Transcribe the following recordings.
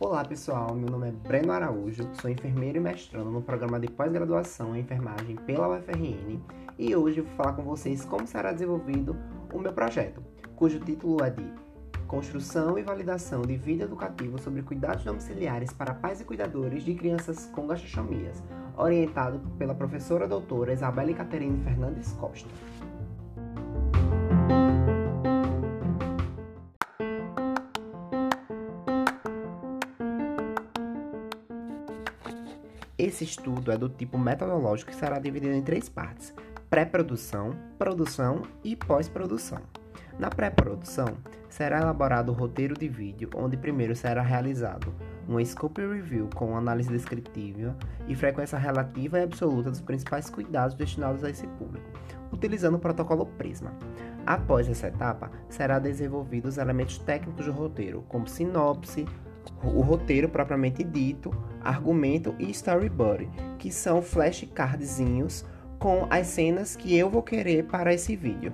Olá pessoal, meu nome é Breno Araújo, sou enfermeiro e mestrando no programa de pós-graduação em enfermagem pela UFRN e hoje vou falar com vocês como será desenvolvido o meu projeto, cujo título é de Construção e Validação de Vídeo Educativo sobre Cuidados Domiciliares para Pais e Cuidadores de Crianças com Gastroscomias, orientado pela professora doutora Isabelle Caterine Fernandes Costa. Esse estudo é do tipo metodológico e será dividido em três partes: pré-produção, produção e pós-produção. Na pré-produção, será elaborado o roteiro de vídeo, onde primeiro será realizado uma scope review com análise descritiva e frequência relativa e absoluta dos principais cuidados destinados a esse público, utilizando o protocolo Prisma. Após essa etapa, será desenvolvido os elementos técnicos do roteiro, como sinopse, o roteiro propriamente dito, argumento e storyboard, que são flashcardzinhos com as cenas que eu vou querer para esse vídeo.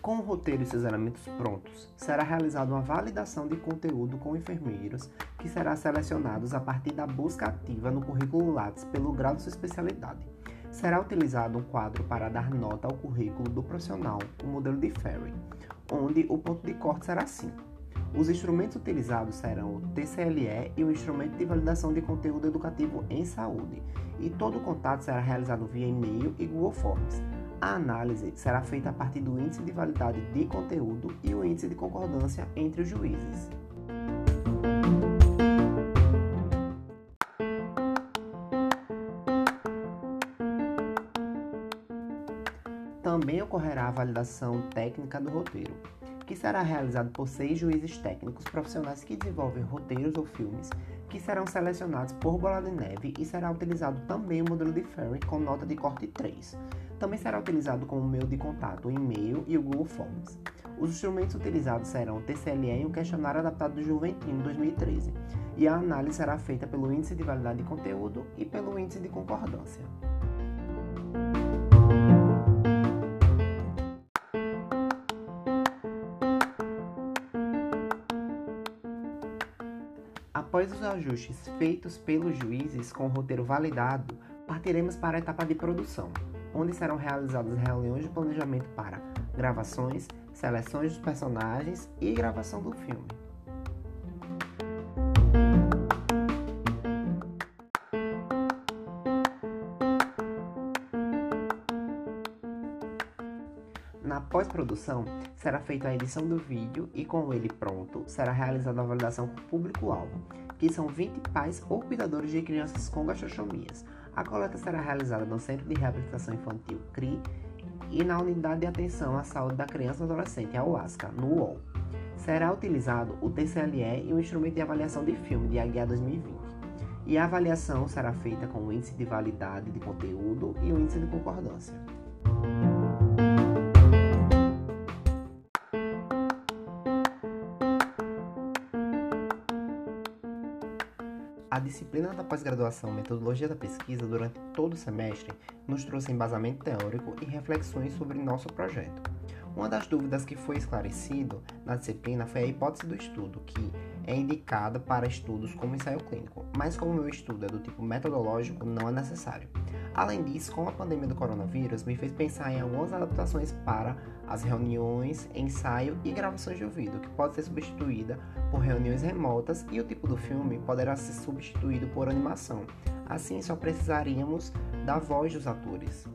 Com o roteiro e seus elementos prontos, será realizada uma validação de conteúdo com enfermeiros, que será selecionados a partir da busca ativa no currículo Lattes pelo grau de sua especialidade será utilizado um quadro para dar nota ao currículo do profissional, o modelo de Ferry, onde o ponto de corte será 5. Os instrumentos utilizados serão o TCLE e o Instrumento de Validação de Conteúdo Educativo em Saúde, e todo o contato será realizado via e-mail e Google Forms. A análise será feita a partir do índice de validade de conteúdo e o índice de concordância entre os juízes. Também ocorrerá a validação técnica do roteiro, que será realizado por seis juízes técnicos profissionais que desenvolvem roteiros ou filmes, que serão selecionados por bola de neve e será utilizado também o modelo de Ferry com nota de corte 3. Também será utilizado como meio de contato o e-mail e o Google Forms. Os instrumentos utilizados serão o TCLE e um questionário adaptado do Juventino 2013, e a análise será feita pelo índice de validade de conteúdo e pelo índice de concordância. Após os ajustes feitos pelos juízes com o roteiro validado, partiremos para a etapa de produção, onde serão realizadas reuniões de planejamento para gravações, seleções dos personagens e gravação do filme. Na pós-produção, será feita a edição do vídeo e, com ele pronto, será realizada a validação o público-alvo, que são 20 pais ou cuidadores de crianças com gastrostomias. A coleta será realizada no Centro de Reabilitação Infantil CRI e na Unidade de Atenção à Saúde da Criança e Adolescente, a UASCA, no UOL. Será utilizado o TCLE e o Instrumento de Avaliação de Filme de AGA 2020. E a avaliação será feita com o índice de validade de conteúdo e o índice de concordância. A disciplina da pós-graduação Metodologia da Pesquisa durante todo o semestre nos trouxe embasamento teórico e reflexões sobre nosso projeto. Uma das dúvidas que foi esclarecido na disciplina foi a hipótese do estudo, que é indicada para estudos como ensaio clínico, mas como meu estudo é do tipo metodológico, não é necessário. Além disso, com a pandemia do coronavírus, me fez pensar em algumas adaptações para as reuniões, ensaio e gravações de ouvido, que pode ser substituída por reuniões remotas e o tipo do filme poderá ser substituído por animação. Assim, só precisaríamos da voz dos atores.